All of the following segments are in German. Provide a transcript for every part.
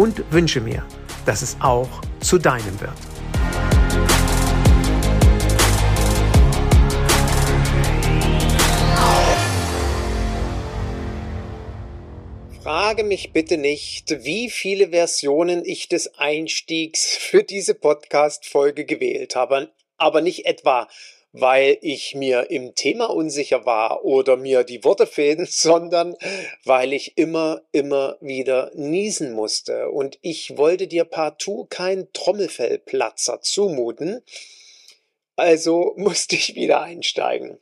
und wünsche mir, dass es auch zu deinem wird. Frage mich bitte nicht, wie viele Versionen ich des Einstiegs für diese Podcast-Folge gewählt habe, aber nicht etwa weil ich mir im Thema unsicher war oder mir die Worte fehlen, sondern weil ich immer, immer wieder niesen musste. Und ich wollte dir partout kein Trommelfellplatzer zumuten. Also musste ich wieder einsteigen.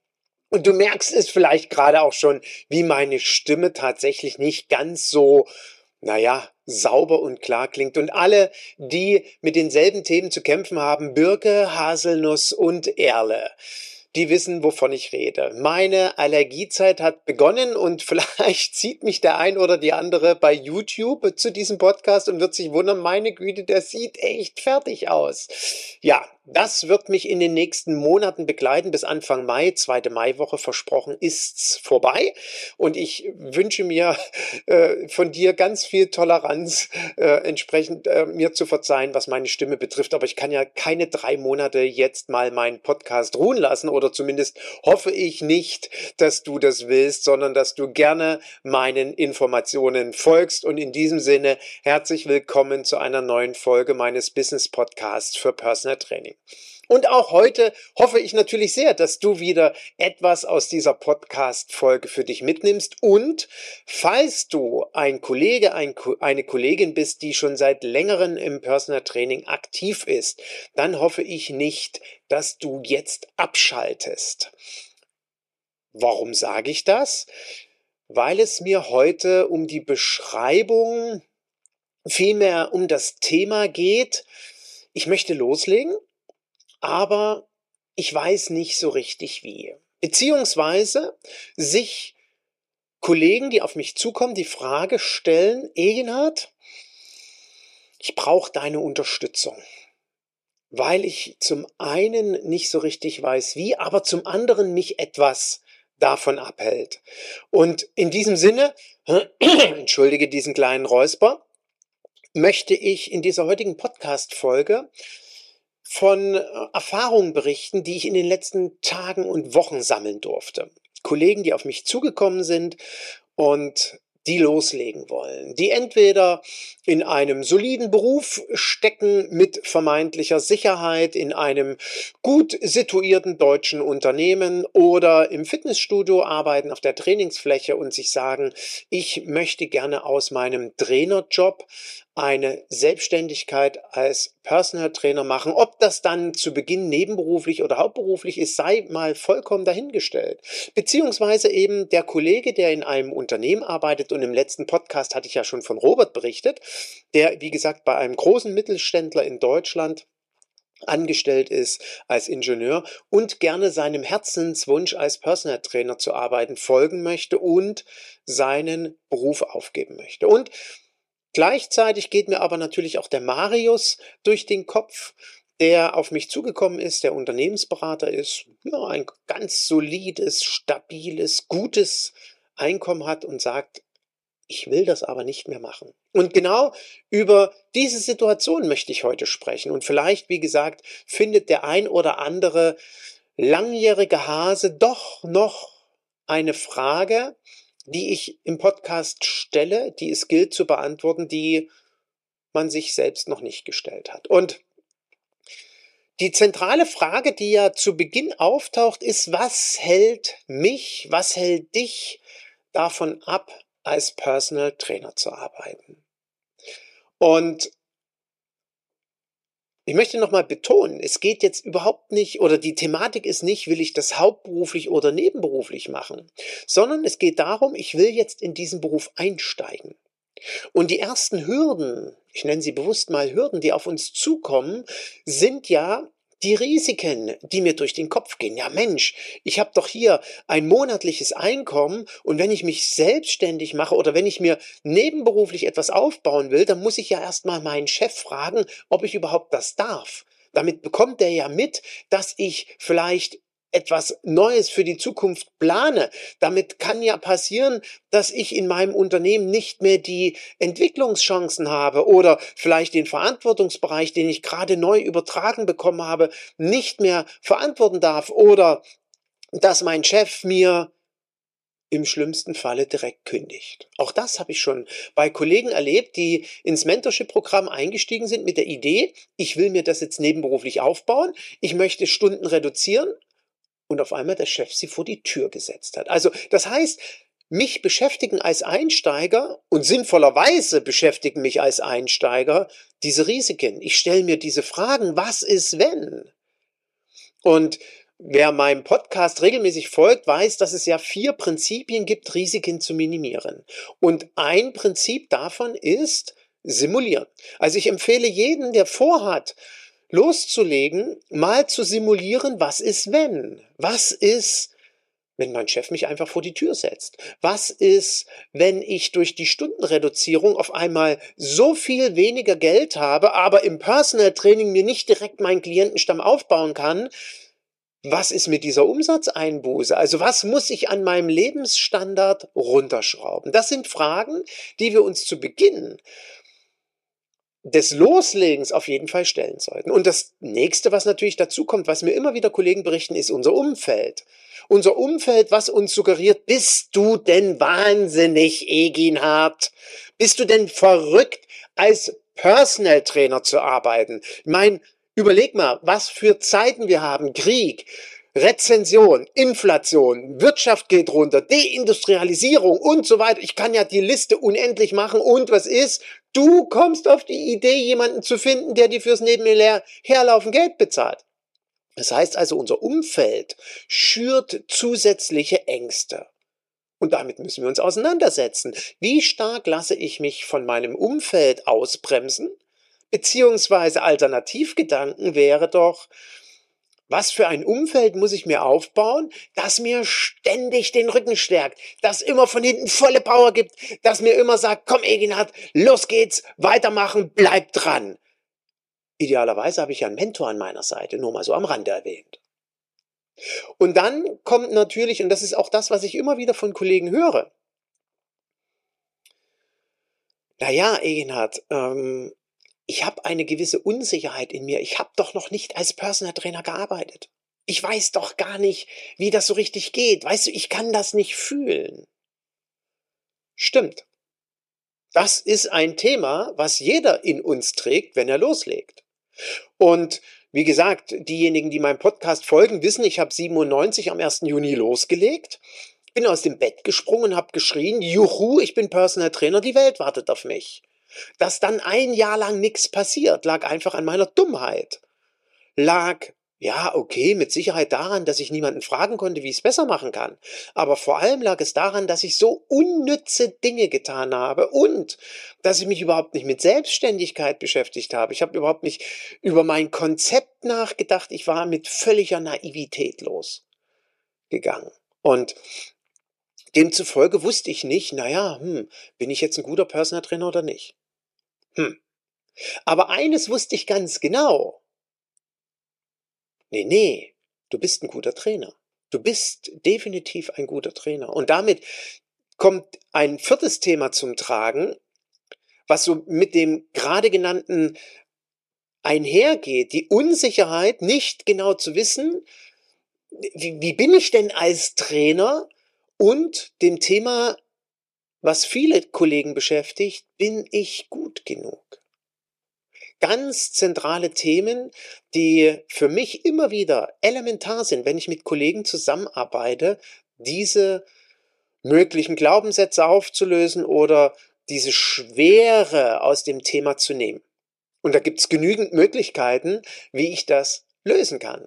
Und du merkst es vielleicht gerade auch schon, wie meine Stimme tatsächlich nicht ganz so naja, sauber und klar klingt. Und alle, die mit denselben Themen zu kämpfen haben, Birke, Haselnuss und Erle, die wissen, wovon ich rede. Meine Allergiezeit hat begonnen und vielleicht sieht mich der ein oder die andere bei YouTube zu diesem Podcast und wird sich wundern, meine Güte, der sieht echt fertig aus. Ja, das wird mich in den nächsten Monaten begleiten bis Anfang Mai. Zweite Maiwoche versprochen ist's vorbei. Und ich wünsche mir äh, von dir ganz viel Toleranz, äh, entsprechend äh, mir zu verzeihen, was meine Stimme betrifft. Aber ich kann ja keine drei Monate jetzt mal meinen Podcast ruhen lassen oder zumindest hoffe ich nicht, dass du das willst, sondern dass du gerne meinen Informationen folgst. Und in diesem Sinne herzlich willkommen zu einer neuen Folge meines Business Podcasts für Personal Training. Und auch heute hoffe ich natürlich sehr, dass du wieder etwas aus dieser Podcast-Folge für dich mitnimmst. Und falls du ein Kollege, ein, eine Kollegin bist, die schon seit längerem im Personal Training aktiv ist, dann hoffe ich nicht, dass du jetzt abschaltest. Warum sage ich das? Weil es mir heute um die Beschreibung, vielmehr um das Thema geht. Ich möchte loslegen aber ich weiß nicht so richtig wie. Beziehungsweise sich Kollegen, die auf mich zukommen, die Frage stellen, Egenhard, ich brauche deine Unterstützung, weil ich zum einen nicht so richtig weiß wie, aber zum anderen mich etwas davon abhält. Und in diesem Sinne, entschuldige diesen kleinen Räusper, möchte ich in dieser heutigen Podcast-Folge von äh, Erfahrungen berichten, die ich in den letzten Tagen und Wochen sammeln durfte. Kollegen, die auf mich zugekommen sind und die loslegen wollen, die entweder in einem soliden Beruf stecken mit vermeintlicher Sicherheit, in einem gut situierten deutschen Unternehmen oder im Fitnessstudio arbeiten auf der Trainingsfläche und sich sagen, ich möchte gerne aus meinem Trainerjob eine Selbstständigkeit als Personal Trainer machen. Ob das dann zu Beginn nebenberuflich oder hauptberuflich ist, sei mal vollkommen dahingestellt. Beziehungsweise eben der Kollege, der in einem Unternehmen arbeitet und im letzten Podcast hatte ich ja schon von Robert berichtet, der, wie gesagt, bei einem großen Mittelständler in Deutschland angestellt ist als Ingenieur und gerne seinem Herzenswunsch als Personal Trainer zu arbeiten folgen möchte und seinen Beruf aufgeben möchte. Und Gleichzeitig geht mir aber natürlich auch der Marius durch den Kopf, der auf mich zugekommen ist, der Unternehmensberater ist, ja, ein ganz solides, stabiles, gutes Einkommen hat und sagt, ich will das aber nicht mehr machen. Und genau über diese Situation möchte ich heute sprechen. Und vielleicht, wie gesagt, findet der ein oder andere langjährige Hase doch noch eine Frage, die ich im Podcast stelle, die es gilt zu beantworten, die man sich selbst noch nicht gestellt hat. Und die zentrale Frage, die ja zu Beginn auftaucht, ist, was hält mich, was hält dich davon ab, als Personal Trainer zu arbeiten? Und ich möchte nochmal betonen, es geht jetzt überhaupt nicht, oder die Thematik ist nicht, will ich das hauptberuflich oder nebenberuflich machen, sondern es geht darum, ich will jetzt in diesen Beruf einsteigen. Und die ersten Hürden, ich nenne sie bewusst mal Hürden, die auf uns zukommen, sind ja die Risiken, die mir durch den Kopf gehen. Ja Mensch, ich habe doch hier ein monatliches Einkommen und wenn ich mich selbstständig mache oder wenn ich mir nebenberuflich etwas aufbauen will, dann muss ich ja erstmal meinen Chef fragen, ob ich überhaupt das darf. Damit bekommt er ja mit, dass ich vielleicht etwas Neues für die Zukunft plane. Damit kann ja passieren, dass ich in meinem Unternehmen nicht mehr die Entwicklungschancen habe oder vielleicht den Verantwortungsbereich, den ich gerade neu übertragen bekommen habe, nicht mehr verantworten darf oder dass mein Chef mir im schlimmsten Falle direkt kündigt. Auch das habe ich schon bei Kollegen erlebt, die ins Mentorship-Programm eingestiegen sind mit der Idee, ich will mir das jetzt nebenberuflich aufbauen, ich möchte Stunden reduzieren, und auf einmal der Chef sie vor die Tür gesetzt hat. Also das heißt, mich beschäftigen als Einsteiger und sinnvollerweise beschäftigen mich als Einsteiger diese Risiken. Ich stelle mir diese Fragen, was ist wenn? Und wer meinem Podcast regelmäßig folgt, weiß, dass es ja vier Prinzipien gibt, Risiken zu minimieren. Und ein Prinzip davon ist simulieren. Also ich empfehle jeden, der vorhat, loszulegen, mal zu simulieren, was ist wenn? Was ist, wenn mein Chef mich einfach vor die Tür setzt? Was ist, wenn ich durch die Stundenreduzierung auf einmal so viel weniger Geld habe, aber im Personal Training mir nicht direkt meinen Klientenstamm aufbauen kann? Was ist mit dieser Umsatzeinbuße? Also was muss ich an meinem Lebensstandard runterschrauben? Das sind Fragen, die wir uns zu Beginn des Loslegens auf jeden Fall stellen sollten. Und das nächste, was natürlich dazu kommt, was mir immer wieder Kollegen berichten, ist unser Umfeld. Unser Umfeld, was uns suggeriert, bist du denn wahnsinnig, Eginhard? Bist du denn verrückt, als Personal Trainer zu arbeiten? Ich meine, überleg mal, was für Zeiten wir haben. Krieg, Rezension, Inflation, Wirtschaft geht runter, Deindustrialisierung und so weiter. Ich kann ja die Liste unendlich machen. Und was ist? Du kommst auf die Idee, jemanden zu finden, der dir fürs Nebenherlaufen Geld bezahlt. Das heißt also, unser Umfeld schürt zusätzliche Ängste. Und damit müssen wir uns auseinandersetzen. Wie stark lasse ich mich von meinem Umfeld ausbremsen? Beziehungsweise Alternativgedanken wäre doch, was für ein Umfeld muss ich mir aufbauen, das mir ständig den Rücken stärkt, das immer von hinten volle Power gibt, das mir immer sagt, komm Eginhard, los geht's, weitermachen, bleib dran. Idealerweise habe ich ja einen Mentor an meiner Seite, nur mal so am Rande erwähnt. Und dann kommt natürlich, und das ist auch das, was ich immer wieder von Kollegen höre, naja, Egenhard, ähm, ich habe eine gewisse Unsicherheit in mir. Ich habe doch noch nicht als Personal Trainer gearbeitet. Ich weiß doch gar nicht, wie das so richtig geht. Weißt du, ich kann das nicht fühlen. Stimmt. Das ist ein Thema, was jeder in uns trägt, wenn er loslegt. Und wie gesagt, diejenigen, die meinem Podcast folgen, wissen, ich habe 97 am 1. Juni losgelegt, bin aus dem Bett gesprungen, habe geschrien, juhu, ich bin Personal Trainer, die Welt wartet auf mich. Dass dann ein Jahr lang nichts passiert, lag einfach an meiner Dummheit. Lag, ja, okay, mit Sicherheit daran, dass ich niemanden fragen konnte, wie ich es besser machen kann. Aber vor allem lag es daran, dass ich so unnütze Dinge getan habe und dass ich mich überhaupt nicht mit Selbstständigkeit beschäftigt habe. Ich habe überhaupt nicht über mein Konzept nachgedacht. Ich war mit völliger Naivität losgegangen. Und Demzufolge wusste ich nicht, naja, hm, bin ich jetzt ein guter Personal Trainer oder nicht? Hm. Aber eines wusste ich ganz genau. Nee, nee, du bist ein guter Trainer. Du bist definitiv ein guter Trainer. Und damit kommt ein viertes Thema zum Tragen, was so mit dem gerade genannten einhergeht. Die Unsicherheit, nicht genau zu wissen, wie, wie bin ich denn als Trainer und dem Thema, was viele Kollegen beschäftigt, bin ich gut genug? ganz zentrale Themen, die für mich immer wieder elementar sind, wenn ich mit Kollegen zusammenarbeite, diese möglichen Glaubenssätze aufzulösen oder diese Schwere aus dem Thema zu nehmen. Und da gibt es genügend Möglichkeiten, wie ich das lösen kann.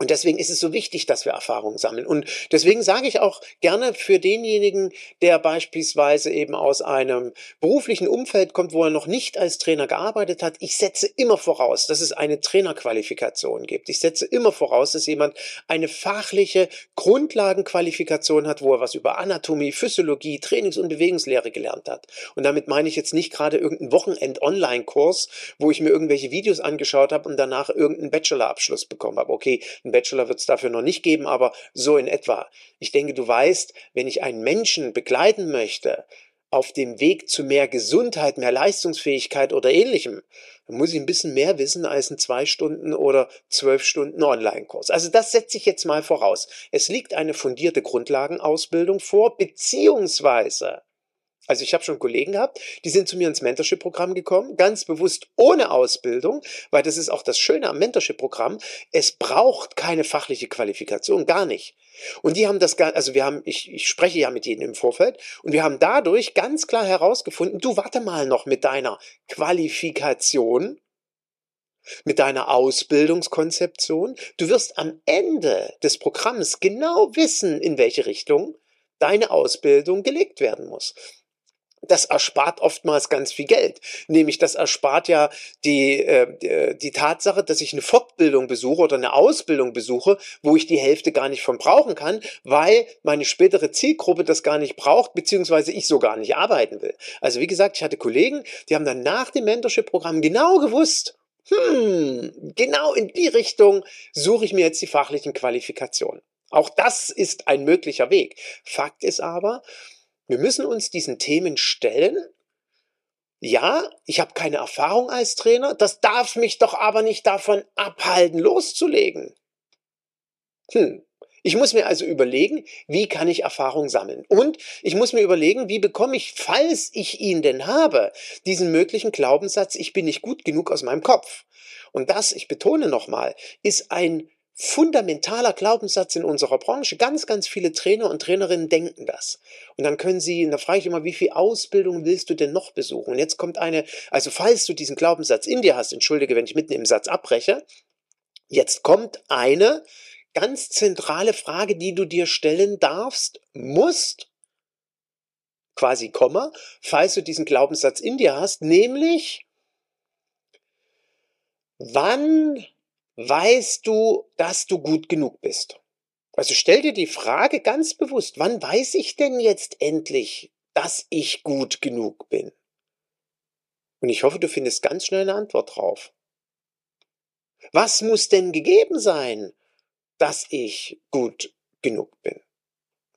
Und deswegen ist es so wichtig, dass wir Erfahrungen sammeln. Und deswegen sage ich auch gerne für denjenigen, der beispielsweise eben aus einem beruflichen Umfeld kommt, wo er noch nicht als Trainer gearbeitet hat, ich setze immer voraus, dass es eine Trainerqualifikation gibt. Ich setze immer voraus, dass jemand eine fachliche Grundlagenqualifikation hat, wo er was über Anatomie, Physiologie, Trainings- und Bewegungslehre gelernt hat. Und damit meine ich jetzt nicht gerade irgendeinen Wochenend-Online-Kurs, wo ich mir irgendwelche Videos angeschaut habe und danach irgendeinen Bachelorabschluss bekommen habe. Okay, einen Bachelor wird es dafür noch nicht geben, aber so in etwa. Ich denke, du weißt, wenn ich einen Menschen begleiten möchte, auf dem Weg zu mehr Gesundheit, mehr Leistungsfähigkeit oder ähnlichem, dann muss ich ein bisschen mehr wissen als ein zwei Stunden oder zwölf Stunden Online-Kurs. Also das setze ich jetzt mal voraus. Es liegt eine fundierte Grundlagenausbildung vor, beziehungsweise also ich habe schon Kollegen gehabt, die sind zu mir ins Mentorship-Programm gekommen, ganz bewusst ohne Ausbildung, weil das ist auch das Schöne am Mentorship-Programm. Es braucht keine fachliche Qualifikation, gar nicht. Und die haben das, also wir haben, ich, ich spreche ja mit ihnen im Vorfeld und wir haben dadurch ganz klar herausgefunden, du warte mal noch mit deiner Qualifikation, mit deiner Ausbildungskonzeption. Du wirst am Ende des Programms genau wissen, in welche Richtung deine Ausbildung gelegt werden muss das erspart oftmals ganz viel Geld. Nämlich das erspart ja die, äh, die Tatsache, dass ich eine Fortbildung besuche oder eine Ausbildung besuche, wo ich die Hälfte gar nicht von brauchen kann, weil meine spätere Zielgruppe das gar nicht braucht, beziehungsweise ich so gar nicht arbeiten will. Also wie gesagt, ich hatte Kollegen, die haben dann nach dem Mentorship-Programm genau gewusst, hm, genau in die Richtung suche ich mir jetzt die fachlichen Qualifikationen. Auch das ist ein möglicher Weg. Fakt ist aber, wir müssen uns diesen Themen stellen. Ja, ich habe keine Erfahrung als Trainer, das darf mich doch aber nicht davon abhalten, loszulegen. Hm. Ich muss mir also überlegen, wie kann ich Erfahrung sammeln? Und ich muss mir überlegen, wie bekomme ich, falls ich ihn denn habe, diesen möglichen Glaubenssatz, ich bin nicht gut genug aus meinem Kopf. Und das, ich betone nochmal, ist ein fundamentaler Glaubenssatz in unserer Branche. Ganz, ganz viele Trainer und Trainerinnen denken das. Und dann können sie, da frage ich immer, wie viel Ausbildung willst du denn noch besuchen? Und jetzt kommt eine, also falls du diesen Glaubenssatz in dir hast, entschuldige, wenn ich mitten im Satz abbreche, jetzt kommt eine ganz zentrale Frage, die du dir stellen darfst, musst, quasi Komma, falls du diesen Glaubenssatz in dir hast, nämlich, wann weißt du, dass du gut genug bist? Also stell dir die Frage ganz bewusst, wann weiß ich denn jetzt endlich, dass ich gut genug bin? Und ich hoffe, du findest ganz schnell eine Antwort drauf. Was muss denn gegeben sein, dass ich gut genug bin?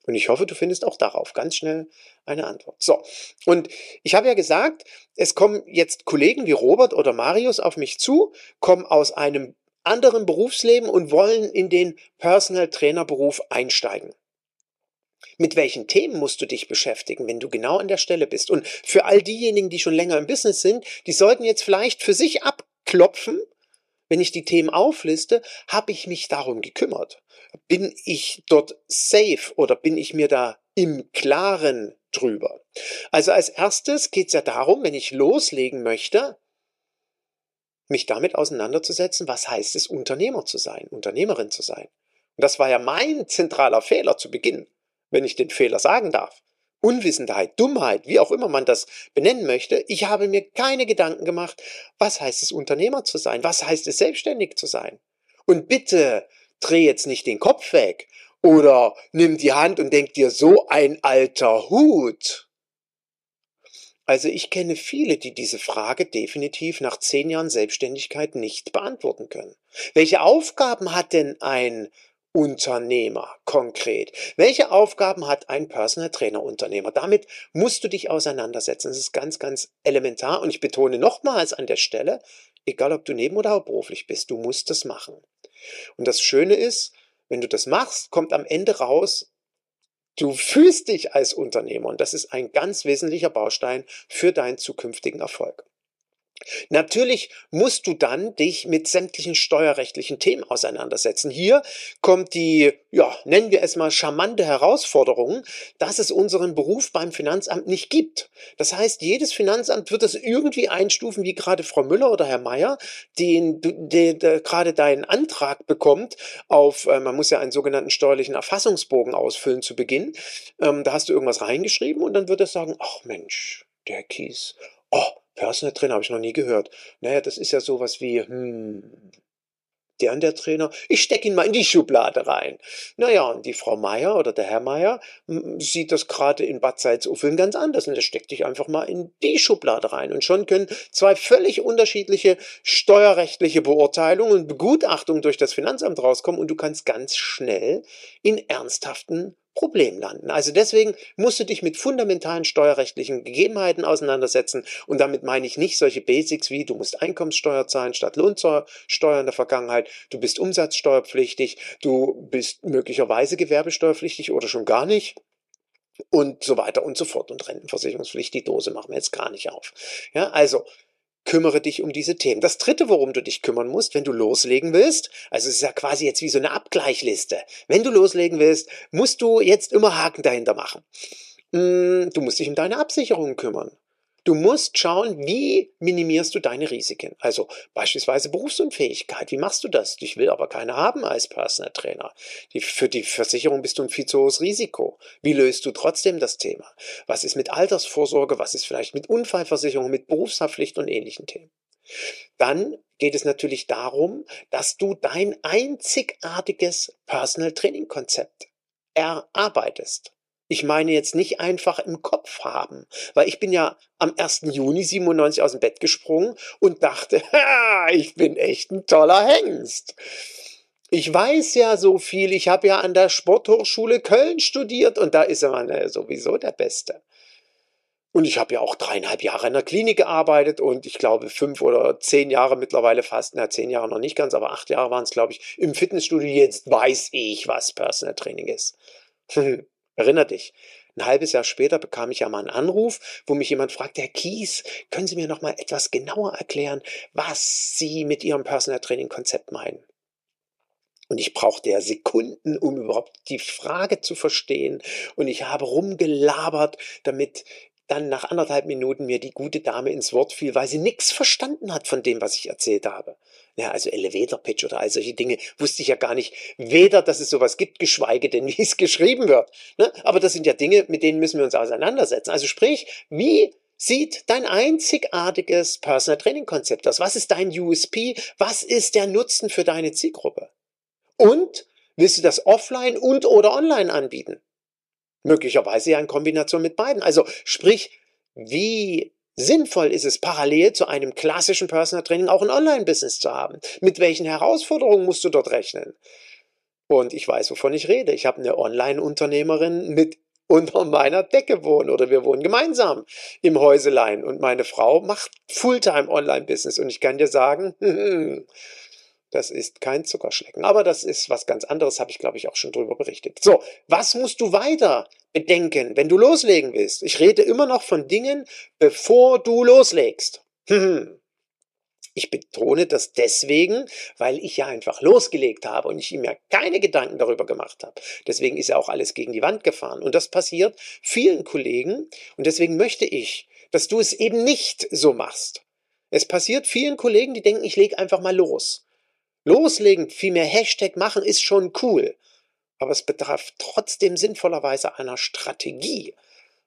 Und ich hoffe, du findest auch darauf ganz schnell eine Antwort. So, und ich habe ja gesagt, es kommen jetzt Kollegen wie Robert oder Marius auf mich zu, kommen aus einem anderen Berufsleben und wollen in den Personal Trainer Beruf einsteigen. Mit welchen Themen musst du dich beschäftigen, wenn du genau an der Stelle bist? Und für all diejenigen, die schon länger im Business sind, die sollten jetzt vielleicht für sich abklopfen, wenn ich die Themen aufliste, habe ich mich darum gekümmert? Bin ich dort safe oder bin ich mir da im Klaren drüber? Also als erstes geht es ja darum, wenn ich loslegen möchte, mich damit auseinanderzusetzen, was heißt es, Unternehmer zu sein, Unternehmerin zu sein. Und das war ja mein zentraler Fehler zu Beginn, wenn ich den Fehler sagen darf. Unwissenheit, Dummheit, wie auch immer man das benennen möchte. Ich habe mir keine Gedanken gemacht, was heißt es, Unternehmer zu sein? Was heißt es, selbstständig zu sein? Und bitte dreh jetzt nicht den Kopf weg oder nimm die Hand und denk dir so ein alter Hut. Also ich kenne viele, die diese Frage definitiv nach zehn Jahren Selbstständigkeit nicht beantworten können. Welche Aufgaben hat denn ein Unternehmer konkret? Welche Aufgaben hat ein Personal Trainer Unternehmer? Damit musst du dich auseinandersetzen. Das ist ganz, ganz elementar und ich betone nochmals an der Stelle, egal ob du neben- oder hauptberuflich bist, du musst das machen. Und das Schöne ist, wenn du das machst, kommt am Ende raus, Du fühlst dich als Unternehmer und das ist ein ganz wesentlicher Baustein für deinen zukünftigen Erfolg. Natürlich musst du dann dich mit sämtlichen steuerrechtlichen Themen auseinandersetzen. Hier kommt die, ja, nennen wir es mal charmante Herausforderung, dass es unseren Beruf beim Finanzamt nicht gibt. Das heißt, jedes Finanzamt wird es irgendwie einstufen, wie gerade Frau Müller oder Herr Meier, den, der, der gerade deinen Antrag bekommt auf, äh, man muss ja einen sogenannten steuerlichen Erfassungsbogen ausfüllen zu Beginn. Ähm, da hast du irgendwas reingeschrieben und dann wird er sagen, ach Mensch, der Kies, oh, Personal Trainer habe ich noch nie gehört. Naja, das ist ja sowas wie, hm, der und der Trainer, ich stecke ihn mal in die Schublade rein. Naja, und die Frau Meier oder der Herr Meier hm, sieht das gerade in Bad Salzuffeln ganz anders und der steckt dich einfach mal in die Schublade rein. Und schon können zwei völlig unterschiedliche steuerrechtliche Beurteilungen und Begutachtungen durch das Finanzamt rauskommen und du kannst ganz schnell in ernsthaften Problem landen. Also deswegen musst du dich mit fundamentalen steuerrechtlichen Gegebenheiten auseinandersetzen. Und damit meine ich nicht solche Basics wie, du musst Einkommenssteuer zahlen statt Lohnsteuer in der Vergangenheit, du bist umsatzsteuerpflichtig, du bist möglicherweise gewerbesteuerpflichtig oder schon gar nicht und so weiter und so fort. Und Rentenversicherungspflicht, die Dose machen wir jetzt gar nicht auf. Ja, also kümmere dich um diese Themen. Das dritte, worum du dich kümmern musst, wenn du loslegen willst, also es ist ja quasi jetzt wie so eine Abgleichliste. Wenn du loslegen willst, musst du jetzt immer Haken dahinter machen. Hm, du musst dich um deine Absicherungen kümmern. Du musst schauen, wie minimierst du deine Risiken. Also beispielsweise Berufsunfähigkeit. Wie machst du das? Ich will aber keine haben als Personal Trainer. Die, für die Versicherung bist du ein viel zu hohes Risiko. Wie löst du trotzdem das Thema? Was ist mit Altersvorsorge? Was ist vielleicht mit Unfallversicherung, mit Berufshaftpflicht und ähnlichen Themen? Dann geht es natürlich darum, dass du dein einzigartiges Personal Training Konzept erarbeitest. Ich meine jetzt nicht einfach im Kopf haben, weil ich bin ja am 1. Juni 97 aus dem Bett gesprungen und dachte, ich bin echt ein toller Hengst. Ich weiß ja so viel, ich habe ja an der Sporthochschule Köln studiert und da ist man ja sowieso der Beste. Und ich habe ja auch dreieinhalb Jahre in der Klinik gearbeitet und ich glaube fünf oder zehn Jahre mittlerweile fast, na zehn Jahre noch nicht ganz, aber acht Jahre waren es, glaube ich, im Fitnessstudio. Jetzt weiß ich, was Personal Training ist. Erinner dich. Ein halbes Jahr später bekam ich ja mal einen Anruf, wo mich jemand fragte, Herr Kies, können Sie mir noch mal etwas genauer erklären, was Sie mit Ihrem Personal Training Konzept meinen? Und ich brauchte ja Sekunden, um überhaupt die Frage zu verstehen. Und ich habe rumgelabert, damit dann nach anderthalb Minuten mir die gute Dame ins Wort fiel, weil sie nichts verstanden hat von dem, was ich erzählt habe. Ja, also Elevator Pitch oder all solche Dinge wusste ich ja gar nicht, weder, dass es sowas gibt, geschweige denn, wie es geschrieben wird. Ne? Aber das sind ja Dinge, mit denen müssen wir uns auseinandersetzen. Also sprich, wie sieht dein einzigartiges Personal Training Konzept aus? Was ist dein USP? Was ist der Nutzen für deine Zielgruppe? Und willst du das offline und oder online anbieten? Möglicherweise ja in Kombination mit beiden. Also sprich, wie sinnvoll ist es, parallel zu einem klassischen Personal Training auch ein Online-Business zu haben? Mit welchen Herausforderungen musst du dort rechnen? Und ich weiß, wovon ich rede. Ich habe eine Online-Unternehmerin mit unter meiner Decke wohnen oder wir wohnen gemeinsam im Häuselein und meine Frau macht Fulltime Online-Business und ich kann dir sagen, Das ist kein Zuckerschlecken. Aber das ist was ganz anderes, habe ich, glaube ich, auch schon drüber berichtet. So, was musst du weiter bedenken, wenn du loslegen willst? Ich rede immer noch von Dingen, bevor du loslegst. Ich betone das deswegen, weil ich ja einfach losgelegt habe und ich mir keine Gedanken darüber gemacht habe. Deswegen ist ja auch alles gegen die Wand gefahren. Und das passiert vielen Kollegen. Und deswegen möchte ich, dass du es eben nicht so machst. Es passiert vielen Kollegen, die denken, ich lege einfach mal los. Loslegen, viel mehr Hashtag machen ist schon cool. Aber es bedarf trotzdem sinnvollerweise einer Strategie.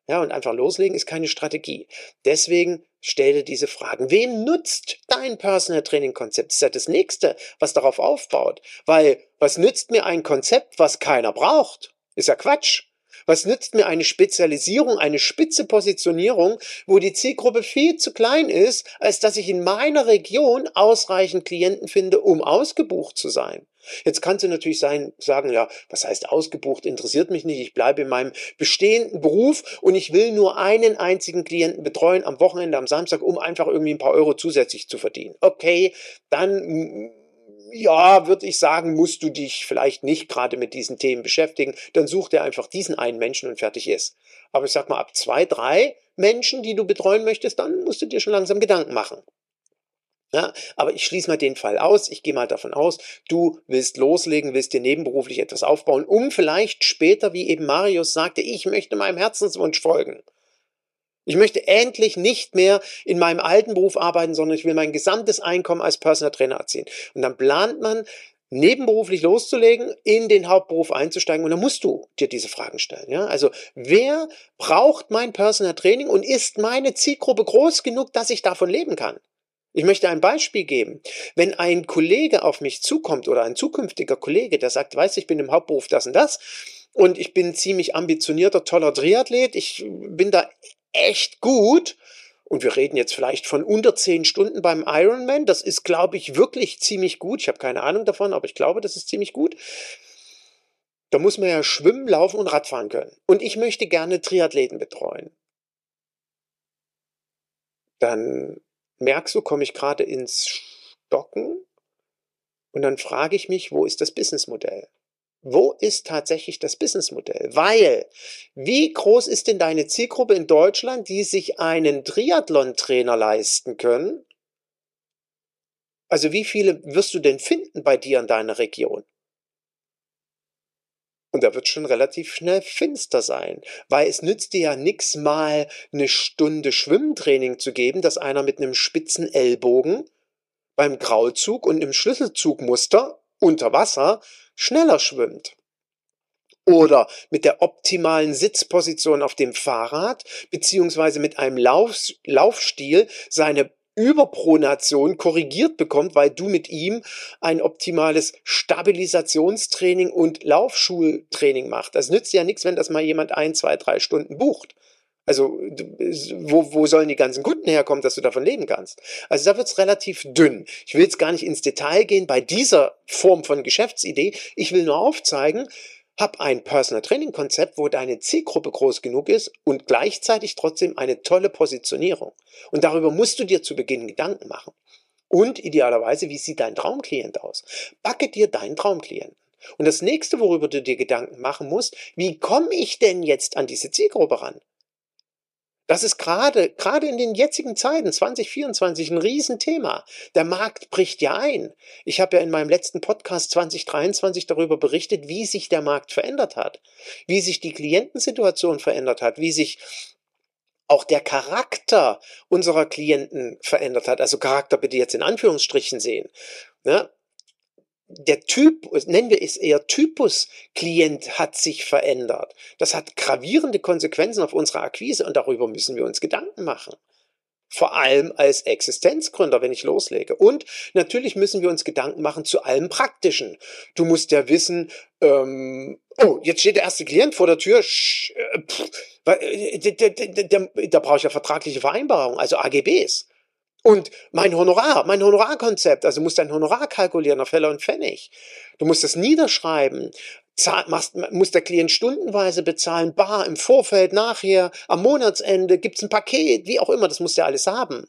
Ja, und einfach loslegen ist keine Strategie. Deswegen stelle diese Fragen. Wem nutzt dein Personal Training Konzept? Das ist ja das nächste, was darauf aufbaut. Weil, was nützt mir ein Konzept, was keiner braucht? Ist ja Quatsch. Was nützt mir eine Spezialisierung, eine spitze Positionierung, wo die Zielgruppe viel zu klein ist, als dass ich in meiner Region ausreichend Klienten finde, um ausgebucht zu sein? Jetzt kannst du natürlich sein, sagen, ja, was heißt ausgebucht, interessiert mich nicht, ich bleibe in meinem bestehenden Beruf und ich will nur einen einzigen Klienten betreuen am Wochenende, am Samstag, um einfach irgendwie ein paar Euro zusätzlich zu verdienen. Okay, dann ja, würde ich sagen, musst du dich vielleicht nicht gerade mit diesen Themen beschäftigen. Dann such dir einfach diesen einen Menschen und fertig ist. Aber ich sag mal, ab zwei, drei Menschen, die du betreuen möchtest, dann musst du dir schon langsam Gedanken machen. Ja, aber ich schließe mal den Fall aus. Ich gehe mal davon aus, du willst loslegen, willst dir nebenberuflich etwas aufbauen, um vielleicht später, wie eben Marius sagte, ich möchte meinem Herzenswunsch folgen. Ich möchte endlich nicht mehr in meinem alten Beruf arbeiten, sondern ich will mein gesamtes Einkommen als Personal Trainer erzielen. Und dann plant man, nebenberuflich loszulegen, in den Hauptberuf einzusteigen und dann musst du dir diese Fragen stellen. Ja? Also wer braucht mein Personal Training und ist meine Zielgruppe groß genug, dass ich davon leben kann? Ich möchte ein Beispiel geben. Wenn ein Kollege auf mich zukommt oder ein zukünftiger Kollege, der sagt, weiß ich bin im Hauptberuf das und das und ich bin ziemlich ambitionierter, toller Triathlet, ich bin da echt gut und wir reden jetzt vielleicht von unter zehn Stunden beim Ironman. Das ist, glaube ich, wirklich ziemlich gut. Ich habe keine Ahnung davon, aber ich glaube, das ist ziemlich gut. Da muss man ja schwimmen, laufen und Radfahren können. Und ich möchte gerne Triathleten betreuen. Dann merkst du, komme ich gerade ins Stocken und dann frage ich mich, wo ist das Businessmodell? Wo ist tatsächlich das Businessmodell? Weil, wie groß ist denn deine Zielgruppe in Deutschland, die sich einen Triathlon-Trainer leisten können? Also wie viele wirst du denn finden bei dir in deiner Region? Und da wird schon relativ schnell finster sein, weil es nützt dir ja nix mal eine Stunde Schwimmtraining zu geben, dass einer mit einem spitzen Ellbogen beim Grauzug und im Schlüsselzugmuster unter Wasser schneller schwimmt. Oder mit der optimalen Sitzposition auf dem Fahrrad, beziehungsweise mit einem Lauf, Laufstil seine Überpronation korrigiert bekommt, weil du mit ihm ein optimales Stabilisationstraining und Laufschultraining machst. Das nützt ja nichts, wenn das mal jemand ein, zwei, drei Stunden bucht. Also wo, wo sollen die ganzen Kunden herkommen, dass du davon leben kannst? Also da wird's relativ dünn. Ich will jetzt gar nicht ins Detail gehen bei dieser Form von Geschäftsidee. Ich will nur aufzeigen, hab ein Personal Training Konzept, wo deine Zielgruppe groß genug ist und gleichzeitig trotzdem eine tolle Positionierung. Und darüber musst du dir zu Beginn Gedanken machen. Und idealerweise, wie sieht dein Traumklient aus? Backe dir deinen Traumklienten. Und das nächste, worüber du dir Gedanken machen musst, wie komme ich denn jetzt an diese Zielgruppe ran? Das ist gerade, gerade in den jetzigen Zeiten, 2024, ein Riesenthema. Der Markt bricht ja ein. Ich habe ja in meinem letzten Podcast 2023 darüber berichtet, wie sich der Markt verändert hat, wie sich die Klientensituation verändert hat, wie sich auch der Charakter unserer Klienten verändert hat. Also Charakter bitte jetzt in Anführungsstrichen sehen. Ja, der Typ, nennen wir es eher Typus Klient hat sich verändert. Das hat gravierende Konsequenzen auf unsere Akquise und darüber müssen wir uns Gedanken machen. Vor allem als Existenzgründer, wenn ich loslege. Und natürlich müssen wir uns Gedanken machen zu allem Praktischen. Du musst ja wissen, ähm, oh, jetzt steht der erste Klient vor der Tür. Sch, äh, pff, da brauche ich ja vertragliche Vereinbarungen, also AGBs. Und mein Honorar, mein Honorarkonzept, also du musst dein Honorar kalkulieren auf Heller und Pfennig. Du musst das niederschreiben. Muss der Klient stundenweise bezahlen, bar im Vorfeld, nachher, am Monatsende, gibt's ein Paket, wie auch immer, das musst du ja alles haben.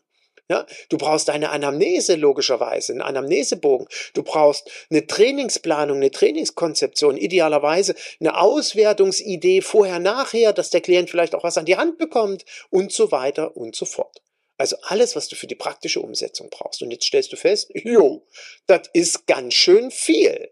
Ja, du brauchst eine Anamnese logischerweise, einen Anamnesebogen. Du brauchst eine Trainingsplanung, eine Trainingskonzeption, idealerweise eine Auswertungsidee vorher, nachher, dass der Klient vielleicht auch was an die Hand bekommt und so weiter und so fort. Also alles, was du für die praktische Umsetzung brauchst. Und jetzt stellst du fest, jo, das ist ganz schön viel.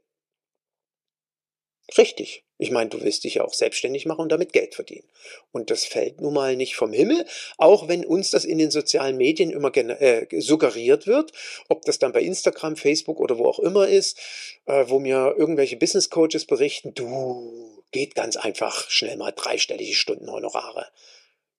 Richtig. Ich meine, du willst dich ja auch selbstständig machen und damit Geld verdienen. Und das fällt nun mal nicht vom Himmel, auch wenn uns das in den sozialen Medien immer äh, suggeriert wird, ob das dann bei Instagram, Facebook oder wo auch immer ist, äh, wo mir irgendwelche Business Coaches berichten, du geht ganz einfach schnell mal dreistellige Stunden Honorare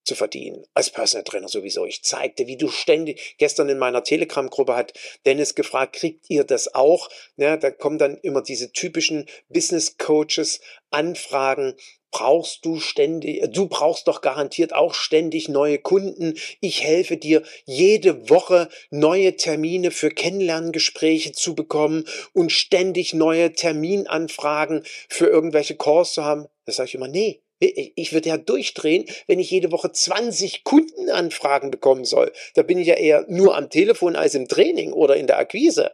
zu verdienen. Als Personal Trainer sowieso. Ich zeigte, wie du ständig, gestern in meiner Telegram-Gruppe hat Dennis gefragt, kriegt ihr das auch? Ja, da kommen dann immer diese typischen Business Coaches Anfragen. Brauchst du ständig, du brauchst doch garantiert auch ständig neue Kunden. Ich helfe dir, jede Woche neue Termine für Kennenlerngespräche zu bekommen und ständig neue Terminanfragen für irgendwelche Calls zu haben. Da sage ich immer, nee, ich würde ja durchdrehen, wenn ich jede Woche 20 Kundenanfragen bekommen soll. Da bin ich ja eher nur am Telefon als im Training oder in der Akquise.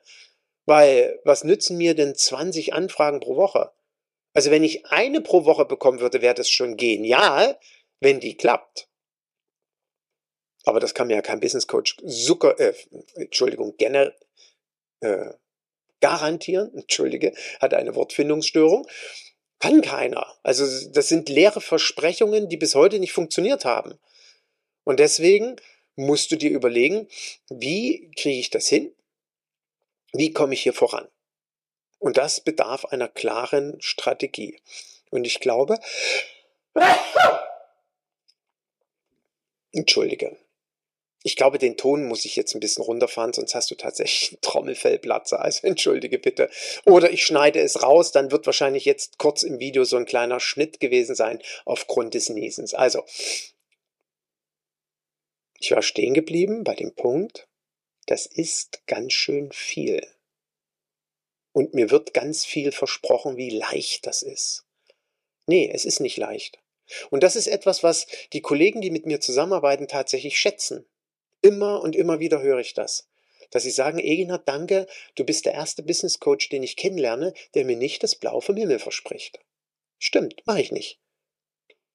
Weil was nützen mir denn 20 Anfragen pro Woche? Also wenn ich eine pro Woche bekommen würde, wäre das schon genial, wenn die klappt. Aber das kann mir ja kein Business Coach Zucker, äh, Entschuldigung, generell äh, garantieren. Entschuldige, hat eine Wortfindungsstörung. Kann keiner. Also das sind leere Versprechungen, die bis heute nicht funktioniert haben. Und deswegen musst du dir überlegen, wie kriege ich das hin? Wie komme ich hier voran? Und das bedarf einer klaren Strategie. Und ich glaube, Entschuldige. Ich glaube, den Ton muss ich jetzt ein bisschen runterfahren, sonst hast du tatsächlich einen Trommelfellplatzer. Also entschuldige bitte. Oder ich schneide es raus, dann wird wahrscheinlich jetzt kurz im Video so ein kleiner Schnitt gewesen sein aufgrund des Niesens. Also, ich war stehen geblieben bei dem Punkt, das ist ganz schön viel. Und mir wird ganz viel versprochen, wie leicht das ist. Nee, es ist nicht leicht. Und das ist etwas, was die Kollegen, die mit mir zusammenarbeiten, tatsächlich schätzen. Immer und immer wieder höre ich das. Dass sie sagen, Egina, danke, du bist der erste Business Coach, den ich kennenlerne, der mir nicht das Blau vom Himmel verspricht. Stimmt, mache ich nicht.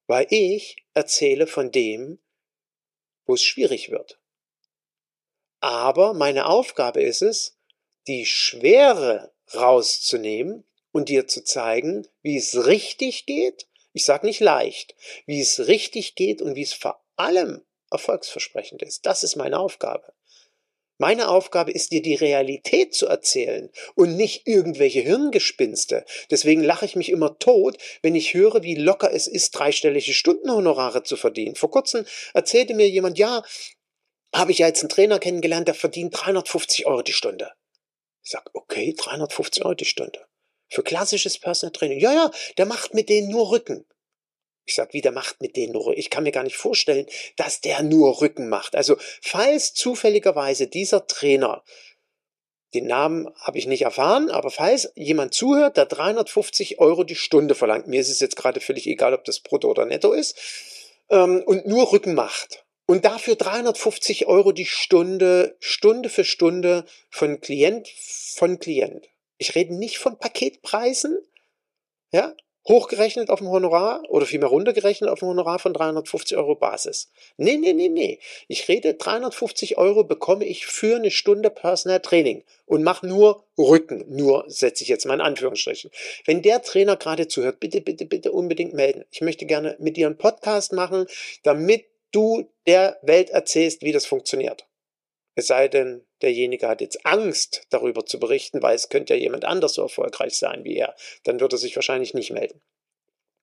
Weil ich erzähle von dem, wo es schwierig wird. Aber meine Aufgabe ist es, die Schwere rauszunehmen und dir zu zeigen, wie es richtig geht. Ich sage nicht leicht, wie es richtig geht und wie es vor allem erfolgsversprechend ist. Das ist meine Aufgabe. Meine Aufgabe ist dir die Realität zu erzählen und nicht irgendwelche Hirngespinste. Deswegen lache ich mich immer tot, wenn ich höre, wie locker es ist, dreistellige Stundenhonorare zu verdienen. Vor kurzem erzählte mir jemand, ja, habe ich ja jetzt einen Trainer kennengelernt, der verdient 350 Euro die Stunde. Ich sage, okay, 350 Euro die Stunde. Für klassisches Personal Training. Ja, ja, der macht mit denen nur Rücken. Ich sage, wie der macht mit denen nur. Ich kann mir gar nicht vorstellen, dass der nur Rücken macht. Also, falls zufälligerweise dieser Trainer, den Namen habe ich nicht erfahren, aber falls jemand zuhört, der 350 Euro die Stunde verlangt, mir ist es jetzt gerade völlig egal, ob das brutto oder netto ist, ähm, und nur Rücken macht, und dafür 350 Euro die Stunde, Stunde für Stunde von Klient von Klient. Ich rede nicht von Paketpreisen, ja, hochgerechnet auf dem Honorar oder vielmehr runtergerechnet auf dem Honorar von 350 Euro Basis. Nee, nee, nee, nee. Ich rede 350 Euro bekomme ich für eine Stunde Personal Training und mache nur Rücken. Nur setze ich jetzt mal in Anführungsstrichen. Wenn der Trainer gerade zuhört, bitte, bitte, bitte unbedingt melden. Ich möchte gerne mit dir einen Podcast machen, damit du der Welt erzählst, wie das funktioniert. Es sei denn, derjenige hat jetzt Angst, darüber zu berichten, weil es könnte ja jemand anders so erfolgreich sein wie er. Dann wird er sich wahrscheinlich nicht melden.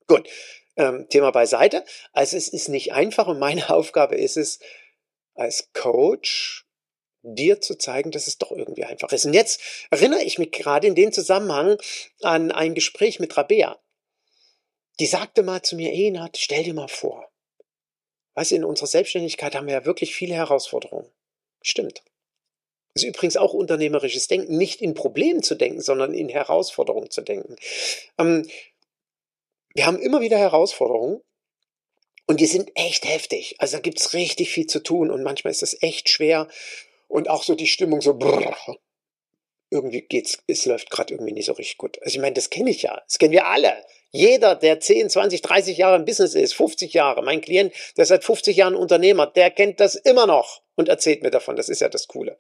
Gut, ähm, Thema beiseite. Also es ist nicht einfach und meine Aufgabe ist es, als Coach dir zu zeigen, dass es doch irgendwie einfach ist. Und jetzt erinnere ich mich gerade in dem Zusammenhang an ein Gespräch mit Rabea. Die sagte mal zu mir, Enat, stell dir mal vor, du, in unserer Selbstständigkeit haben wir ja wirklich viele Herausforderungen. Stimmt. Das ist übrigens auch unternehmerisches Denken, nicht in Problemen zu denken, sondern in Herausforderungen zu denken. Ähm, wir haben immer wieder Herausforderungen und die sind echt heftig. Also da gibt es richtig viel zu tun und manchmal ist es echt schwer und auch so die Stimmung so brrr, irgendwie geht's, es läuft gerade irgendwie nicht so richtig gut. Also ich meine, das kenne ich ja, das kennen wir alle. Jeder, der 10, 20, 30 Jahre im Business ist, 50 Jahre, mein Klient, der seit 50 Jahren Unternehmer, der kennt das immer noch und erzählt mir davon. Das ist ja das Coole.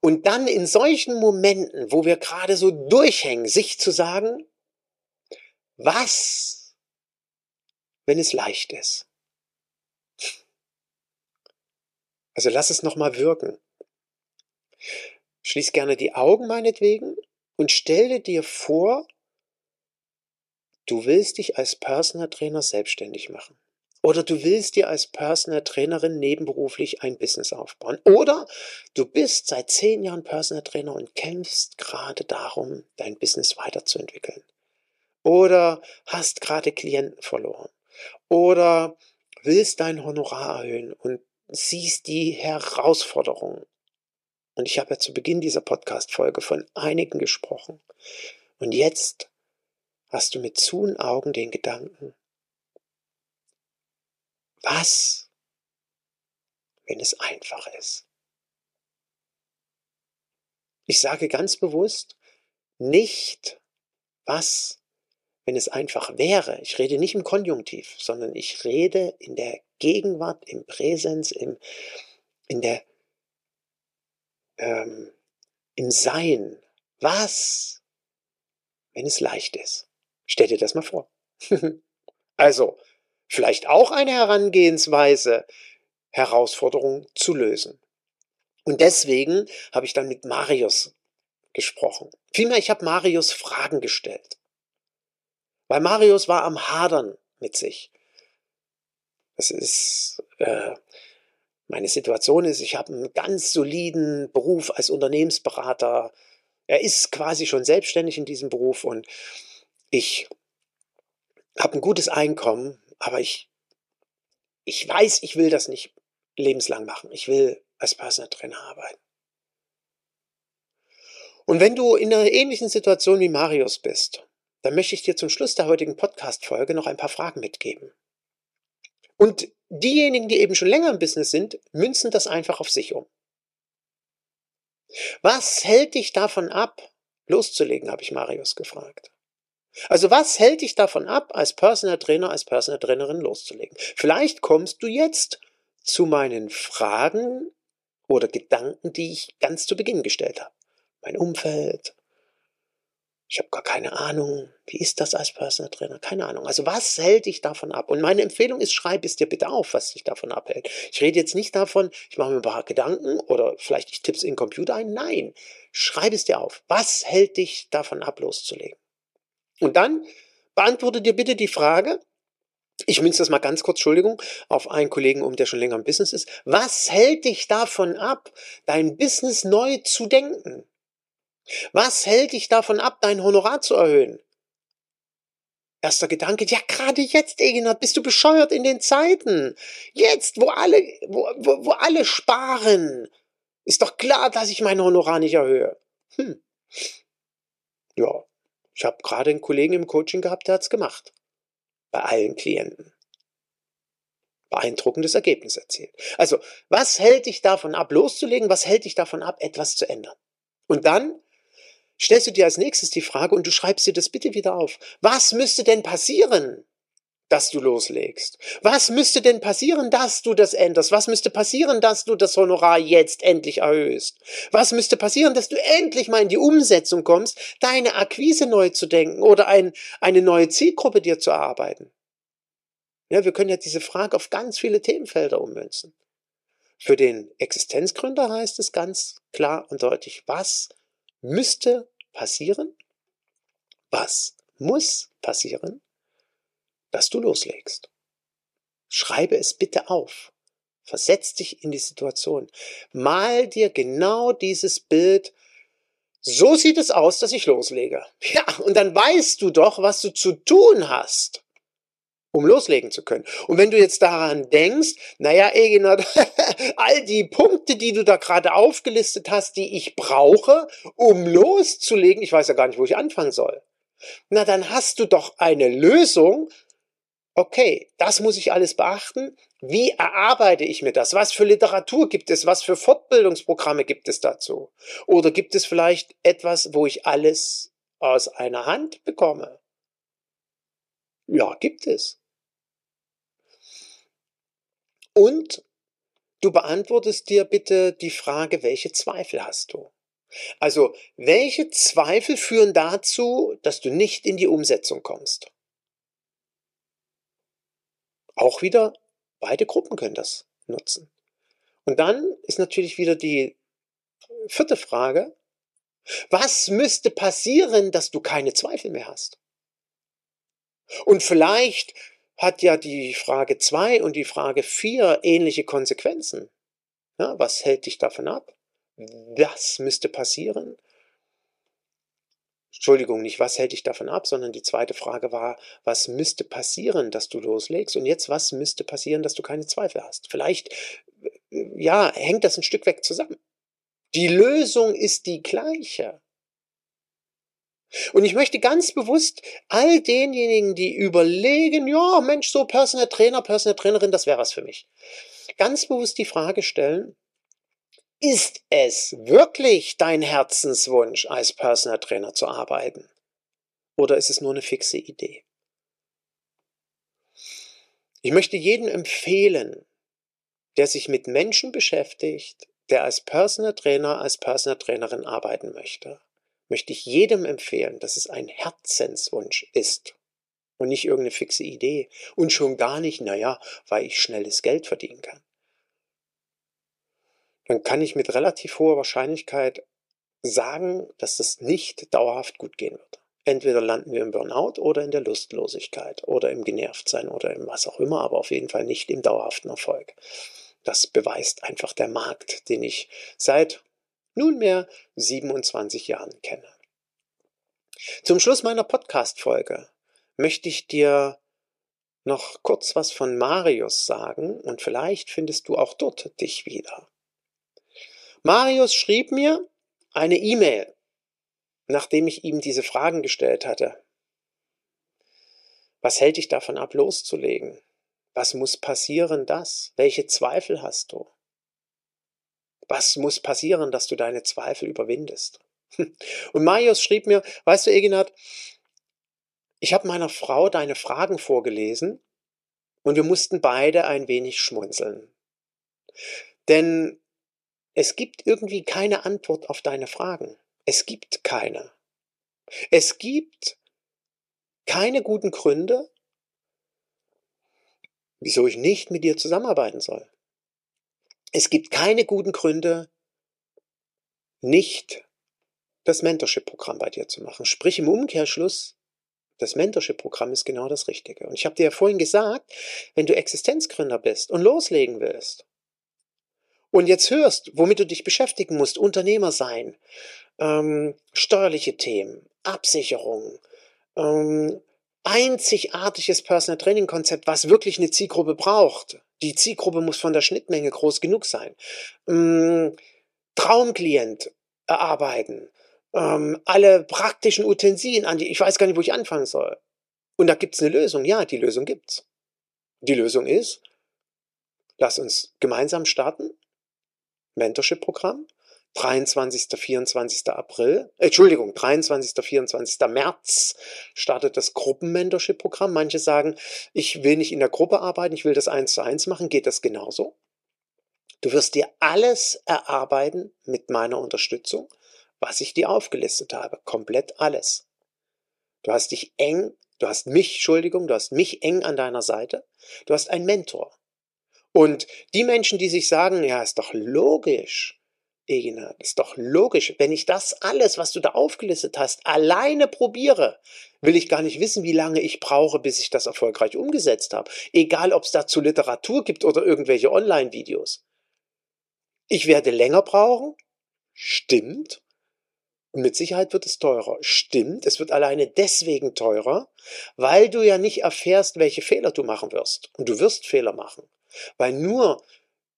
Und dann in solchen Momenten, wo wir gerade so durchhängen, sich zu sagen, was, wenn es leicht ist? Also lass es nochmal wirken. Schließ gerne die Augen meinetwegen und stelle dir vor, du willst dich als Personal Trainer selbstständig machen. Oder du willst dir als Personal Trainerin nebenberuflich ein Business aufbauen. Oder du bist seit zehn Jahren Personal Trainer und kämpfst gerade darum, dein Business weiterzuentwickeln. Oder hast gerade Klienten verloren. Oder willst dein Honorar erhöhen und siehst die Herausforderungen. Und ich habe ja zu Beginn dieser Podcast-Folge von einigen gesprochen. Und jetzt hast du mit zuen Augen den Gedanken, was, wenn es einfach ist? Ich sage ganz bewusst nicht, was, wenn es einfach wäre. Ich rede nicht im Konjunktiv, sondern ich rede in der Gegenwart, im Präsens, im, in der, ähm, im Sein. Was, wenn es leicht ist? Stell dir das mal vor. also, vielleicht auch eine Herangehensweise, Herausforderungen zu lösen. Und deswegen habe ich dann mit Marius gesprochen. Vielmehr, ich habe Marius Fragen gestellt. Weil Marius war am Hadern mit sich. Das ist, äh, meine Situation ist, ich habe einen ganz soliden Beruf als Unternehmensberater. Er ist quasi schon selbstständig in diesem Beruf und ich habe ein gutes Einkommen, aber ich, ich weiß, ich will das nicht lebenslang machen. Ich will als Personal Trainer arbeiten. Und wenn du in einer ähnlichen Situation wie Marius bist, dann möchte ich dir zum Schluss der heutigen Podcast-Folge noch ein paar Fragen mitgeben. Und diejenigen, die eben schon länger im Business sind, münzen das einfach auf sich um. Was hält dich davon ab, loszulegen, habe ich Marius gefragt. Also was hält dich davon ab, als Personal Trainer, als Personal Trainerin loszulegen? Vielleicht kommst du jetzt zu meinen Fragen oder Gedanken, die ich ganz zu Beginn gestellt habe. Mein Umfeld, ich habe gar keine Ahnung, wie ist das als Personal Trainer? Keine Ahnung. Also was hält dich davon ab? Und meine Empfehlung ist, schreib es dir bitte auf, was dich davon abhält. Ich rede jetzt nicht davon, ich mache mir ein paar Gedanken oder vielleicht ich tippe es in den Computer ein. Nein, schreib es dir auf. Was hält dich davon ab, loszulegen? Und dann beantworte dir bitte die Frage, ich münze das mal ganz kurz, Entschuldigung, auf einen Kollegen um, der schon länger im Business ist. Was hält dich davon ab, dein Business neu zu denken? Was hält dich davon ab, dein Honorar zu erhöhen? Erster Gedanke, ja gerade jetzt, Egenhard, bist du bescheuert in den Zeiten. Jetzt, wo alle, wo, wo, wo alle sparen, ist doch klar, dass ich mein Honorar nicht erhöhe. Hm. Ja, ich habe gerade einen Kollegen im Coaching gehabt, der hat's gemacht. Bei allen Klienten. Beeindruckendes Ergebnis erzielt. Also, was hält dich davon ab, loszulegen? Was hält dich davon ab, etwas zu ändern? Und dann stellst du dir als nächstes die Frage und du schreibst dir das bitte wieder auf. Was müsste denn passieren, dass du loslegst? Was müsste denn passieren, dass du das änderst? Was müsste passieren, dass du das Honorar jetzt endlich erhöhst? Was müsste passieren, dass du endlich mal in die Umsetzung kommst, deine Akquise neu zu denken oder ein, eine neue Zielgruppe dir zu erarbeiten? Ja, wir können ja diese Frage auf ganz viele Themenfelder ummünzen. Für den Existenzgründer heißt es ganz klar und deutlich, was müsste passieren? Was muss passieren, dass du loslegst? Schreibe es bitte auf. Versetz dich in die Situation. Mal dir genau dieses Bild. So sieht es aus, dass ich loslege. Ja, und dann weißt du doch, was du zu tun hast um loslegen zu können. Und wenn du jetzt daran denkst, naja, Eginat, all die Punkte, die du da gerade aufgelistet hast, die ich brauche, um loszulegen, ich weiß ja gar nicht, wo ich anfangen soll. Na, dann hast du doch eine Lösung. Okay, das muss ich alles beachten. Wie erarbeite ich mir das? Was für Literatur gibt es? Was für Fortbildungsprogramme gibt es dazu? Oder gibt es vielleicht etwas, wo ich alles aus einer Hand bekomme? Ja, gibt es. Und du beantwortest dir bitte die Frage, welche Zweifel hast du? Also, welche Zweifel führen dazu, dass du nicht in die Umsetzung kommst? Auch wieder, beide Gruppen können das nutzen. Und dann ist natürlich wieder die vierte Frage, was müsste passieren, dass du keine Zweifel mehr hast? Und vielleicht hat ja die Frage 2 und die Frage 4 ähnliche Konsequenzen. Ja, was hält dich davon ab? Was müsste passieren? Entschuldigung, nicht was hält dich davon ab, sondern die zweite Frage war, was müsste passieren, dass du loslegst? Und jetzt, was müsste passieren, dass du keine Zweifel hast? Vielleicht, ja, hängt das ein Stück weg zusammen. Die Lösung ist die gleiche. Und ich möchte ganz bewusst all denjenigen, die überlegen, ja, Mensch, so Personal Trainer, Personal Trainerin, das wäre was für mich. Ganz bewusst die Frage stellen, ist es wirklich dein Herzenswunsch, als Personal Trainer zu arbeiten? oder ist es nur eine fixe Idee? Ich möchte jedem empfehlen, der sich mit Menschen beschäftigt, der als Personal Trainer, als Personal Trainerin arbeiten möchte, möchte ich jedem empfehlen, dass es ein Herzenswunsch ist und nicht irgendeine fixe Idee und schon gar nicht, naja, weil ich schnelles Geld verdienen kann. Dann kann ich mit relativ hoher Wahrscheinlichkeit sagen, dass das nicht dauerhaft gut gehen wird. Entweder landen wir im Burnout oder in der Lustlosigkeit oder im Genervtsein oder im was auch immer, aber auf jeden Fall nicht im dauerhaften Erfolg. Das beweist einfach der Markt, den ich seit nunmehr 27 Jahren kenne. Zum Schluss meiner Podcast-Folge möchte ich dir noch kurz was von Marius sagen und vielleicht findest du auch dort dich wieder. Marius schrieb mir eine E-Mail, nachdem ich ihm diese Fragen gestellt hatte. Was hält dich davon ab, loszulegen? Was muss passieren, das? Welche Zweifel hast du? Was muss passieren, dass du deine Zweifel überwindest? Und Marius schrieb mir, weißt du, Eginat, ich habe meiner Frau deine Fragen vorgelesen und wir mussten beide ein wenig schmunzeln. Denn es gibt irgendwie keine Antwort auf deine Fragen. Es gibt keine. Es gibt keine guten Gründe, wieso ich nicht mit dir zusammenarbeiten soll. Es gibt keine guten Gründe, nicht das Mentorship-Programm bei dir zu machen. Sprich im Umkehrschluss, das Mentorship-Programm ist genau das Richtige. Und ich habe dir ja vorhin gesagt, wenn du Existenzgründer bist und loslegen willst und jetzt hörst, womit du dich beschäftigen musst, Unternehmer sein, ähm, steuerliche Themen, Absicherung, ähm, einzigartiges Personal Training Konzept, was wirklich eine Zielgruppe braucht. Die Zielgruppe muss von der Schnittmenge groß genug sein. Ähm, Traumklient erarbeiten, ähm, alle praktischen Utensilien an die, ich weiß gar nicht, wo ich anfangen soll. Und da gibt es eine Lösung. Ja, die Lösung gibt's. Die Lösung ist, lass uns gemeinsam starten. Mentorship-Programm. 23. 24. April, äh, Entschuldigung, 23. 24. März startet das Gruppen-Mentorship-Programm. Manche sagen, ich will nicht in der Gruppe arbeiten, ich will das eins zu eins machen. Geht das genauso? Du wirst dir alles erarbeiten mit meiner Unterstützung was ich dir aufgelistet habe. Komplett alles. Du hast dich eng, du hast mich, Entschuldigung, du hast mich eng an deiner Seite. Du hast einen Mentor. Und die Menschen, die sich sagen, ja, ist doch logisch, Egina, ist doch logisch, wenn ich das alles, was du da aufgelistet hast, alleine probiere, will ich gar nicht wissen, wie lange ich brauche, bis ich das erfolgreich umgesetzt habe. Egal, ob es dazu Literatur gibt oder irgendwelche Online-Videos. Ich werde länger brauchen, stimmt, mit Sicherheit wird es teurer. Stimmt, es wird alleine deswegen teurer, weil du ja nicht erfährst, welche Fehler du machen wirst. Und du wirst Fehler machen. Weil nur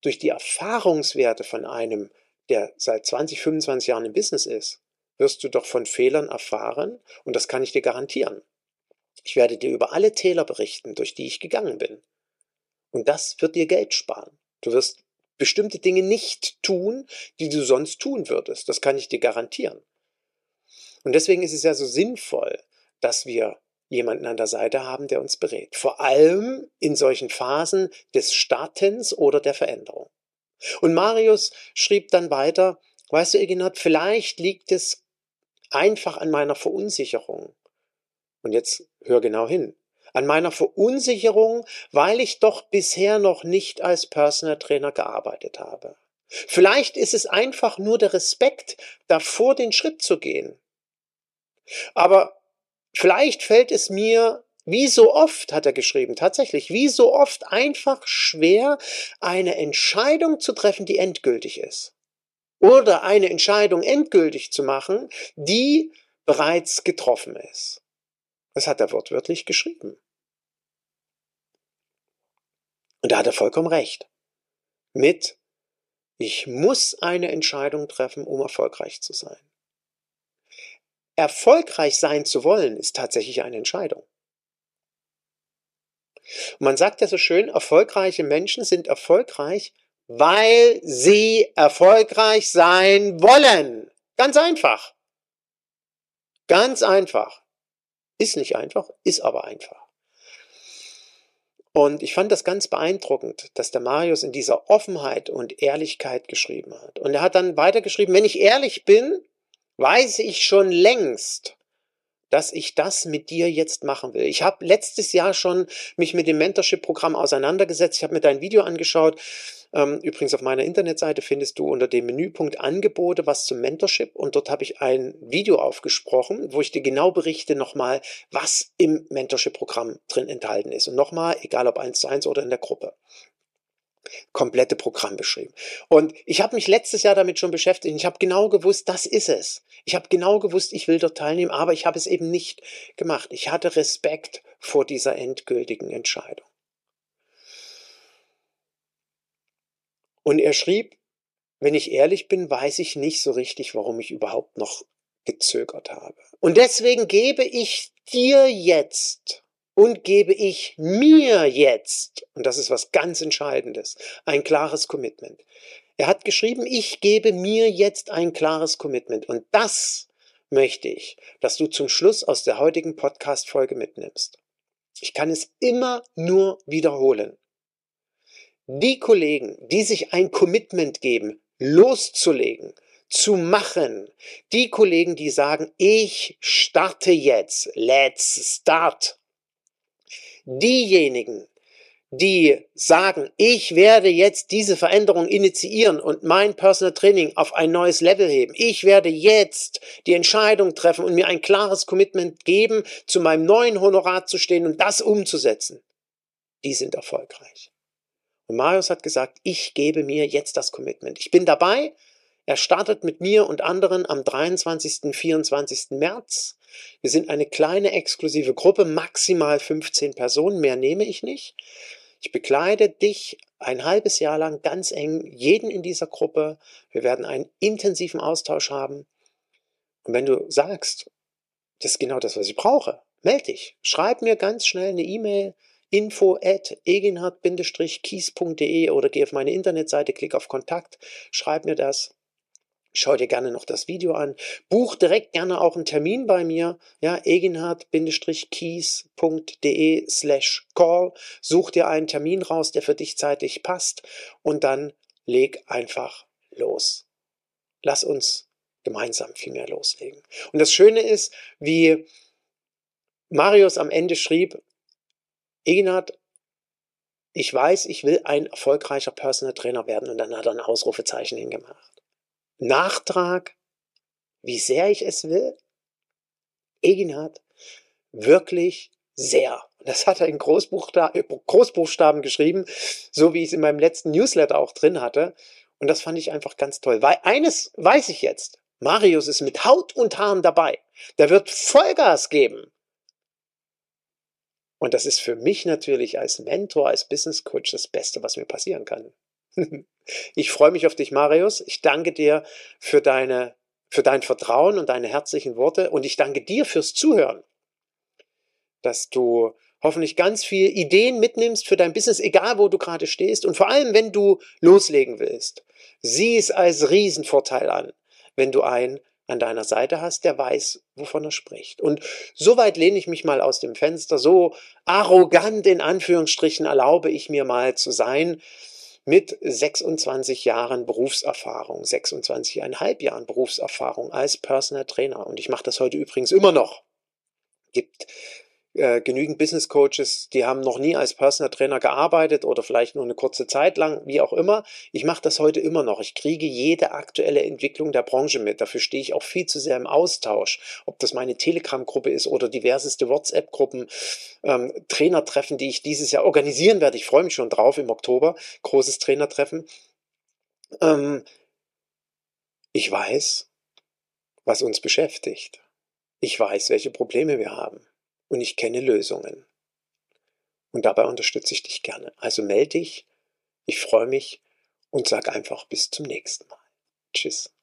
durch die Erfahrungswerte von einem, der seit 20, 25 Jahren im Business ist, wirst du doch von Fehlern erfahren und das kann ich dir garantieren. Ich werde dir über alle Täler berichten, durch die ich gegangen bin. Und das wird dir Geld sparen. Du wirst bestimmte Dinge nicht tun, die du sonst tun würdest. Das kann ich dir garantieren. Und deswegen ist es ja so sinnvoll, dass wir jemanden an der Seite haben, der uns berät. Vor allem in solchen Phasen des Startens oder der Veränderung. Und Marius schrieb dann weiter, weißt du, Eginat, vielleicht liegt es einfach an meiner Verunsicherung. Und jetzt hör genau hin. An meiner Verunsicherung, weil ich doch bisher noch nicht als Personal Trainer gearbeitet habe. Vielleicht ist es einfach nur der Respekt, davor den Schritt zu gehen. Aber vielleicht fällt es mir wie so oft, hat er geschrieben, tatsächlich, wie so oft einfach schwer, eine Entscheidung zu treffen, die endgültig ist. Oder eine Entscheidung endgültig zu machen, die bereits getroffen ist. Das hat er wortwörtlich geschrieben. Und da hat er vollkommen recht. Mit, ich muss eine Entscheidung treffen, um erfolgreich zu sein erfolgreich sein zu wollen, ist tatsächlich eine Entscheidung. Man sagt ja so schön, erfolgreiche Menschen sind erfolgreich, weil sie erfolgreich sein wollen. Ganz einfach. Ganz einfach. Ist nicht einfach, ist aber einfach. Und ich fand das ganz beeindruckend, dass der Marius in dieser Offenheit und Ehrlichkeit geschrieben hat. Und er hat dann weitergeschrieben, wenn ich ehrlich bin, weiß ich schon längst, dass ich das mit dir jetzt machen will. Ich habe letztes Jahr schon mich mit dem Mentorship-Programm auseinandergesetzt. Ich habe mir dein Video angeschaut ähm, übrigens auf meiner Internetseite findest du unter dem Menüpunkt Angebote was zum Mentorship und dort habe ich ein Video aufgesprochen, wo ich dir genau berichte nochmal, was im Mentorship-Programm drin enthalten ist. Und nochmal, egal ob eins zu eins oder in der Gruppe komplette Programm beschrieben. Und ich habe mich letztes Jahr damit schon beschäftigt. Ich habe genau gewusst, das ist es. Ich habe genau gewusst, ich will dort teilnehmen, aber ich habe es eben nicht gemacht. Ich hatte Respekt vor dieser endgültigen Entscheidung. Und er schrieb, wenn ich ehrlich bin, weiß ich nicht so richtig, warum ich überhaupt noch gezögert habe. Und deswegen gebe ich dir jetzt und gebe ich mir jetzt, und das ist was ganz Entscheidendes, ein klares Commitment. Er hat geschrieben, ich gebe mir jetzt ein klares Commitment. Und das möchte ich, dass du zum Schluss aus der heutigen Podcast-Folge mitnimmst. Ich kann es immer nur wiederholen die Kollegen, die sich ein Commitment geben, loszulegen, zu machen, die Kollegen, die sagen, ich starte jetzt, let's start, diejenigen, die sagen, ich werde jetzt diese Veränderung initiieren und mein Personal Training auf ein neues Level heben. Ich werde jetzt die Entscheidung treffen und mir ein klares Commitment geben, zu meinem neuen Honorar zu stehen und das umzusetzen. Die sind erfolgreich. Und Marius hat gesagt, ich gebe mir jetzt das Commitment. Ich bin dabei. Er startet mit mir und anderen am 23. und 24. März. Wir sind eine kleine exklusive Gruppe, maximal 15 Personen, mehr nehme ich nicht. Ich bekleide dich ein halbes Jahr lang ganz eng, jeden in dieser Gruppe. Wir werden einen intensiven Austausch haben. Und wenn du sagst, das ist genau das, was ich brauche, melde dich. Schreib mir ganz schnell eine E-Mail, info at eginhard-kies.de oder geh auf meine Internetseite, klick auf Kontakt, schreib mir das. Schau dir gerne noch das Video an. Buch direkt gerne auch einen Termin bei mir. Ja, eginhard-kies.de slash call. Such dir einen Termin raus, der für dich zeitlich passt und dann leg einfach los. Lass uns gemeinsam viel mehr loslegen. Und das Schöne ist, wie Marius am Ende schrieb, Eginhard, ich weiß, ich will ein erfolgreicher Personal Trainer werden und dann hat er ein Ausrufezeichen hingemacht. Nachtrag, wie sehr ich es will? Eginhard, wirklich sehr. Das hat er in Großbuchstaben geschrieben, so wie ich es in meinem letzten Newsletter auch drin hatte. Und das fand ich einfach ganz toll. Weil eines weiß ich jetzt. Marius ist mit Haut und Haaren dabei. Der wird Vollgas geben. Und das ist für mich natürlich als Mentor, als Business Coach das Beste, was mir passieren kann. ich freue mich auf dich, Marius. Ich danke dir für deine, für dein Vertrauen und deine herzlichen Worte. Und ich danke dir fürs Zuhören, dass du hoffentlich ganz viele Ideen mitnimmst für dein Business, egal wo du gerade stehst. Und vor allem, wenn du loslegen willst, sieh es als Riesenvorteil an, wenn du ein an deiner Seite hast, der weiß, wovon er spricht. Und so weit lehne ich mich mal aus dem Fenster, so arrogant in Anführungsstrichen erlaube ich mir mal zu sein, mit 26 Jahren Berufserfahrung, 26,5 Jahren Berufserfahrung als Personal Trainer. Und ich mache das heute übrigens immer noch. Gibt äh, genügend Business Coaches, die haben noch nie als Personal Trainer gearbeitet oder vielleicht nur eine kurze Zeit lang, wie auch immer. Ich mache das heute immer noch. Ich kriege jede aktuelle Entwicklung der Branche mit. Dafür stehe ich auch viel zu sehr im Austausch. Ob das meine Telegram-Gruppe ist oder diverseste WhatsApp-Gruppen, ähm, Trainertreffen, die ich dieses Jahr organisieren werde. Ich freue mich schon drauf im Oktober. Großes Trainertreffen. Ähm, ich weiß, was uns beschäftigt. Ich weiß, welche Probleme wir haben und ich kenne Lösungen. Und dabei unterstütze ich dich gerne. Also melde dich, ich freue mich und sag einfach bis zum nächsten Mal. Tschüss.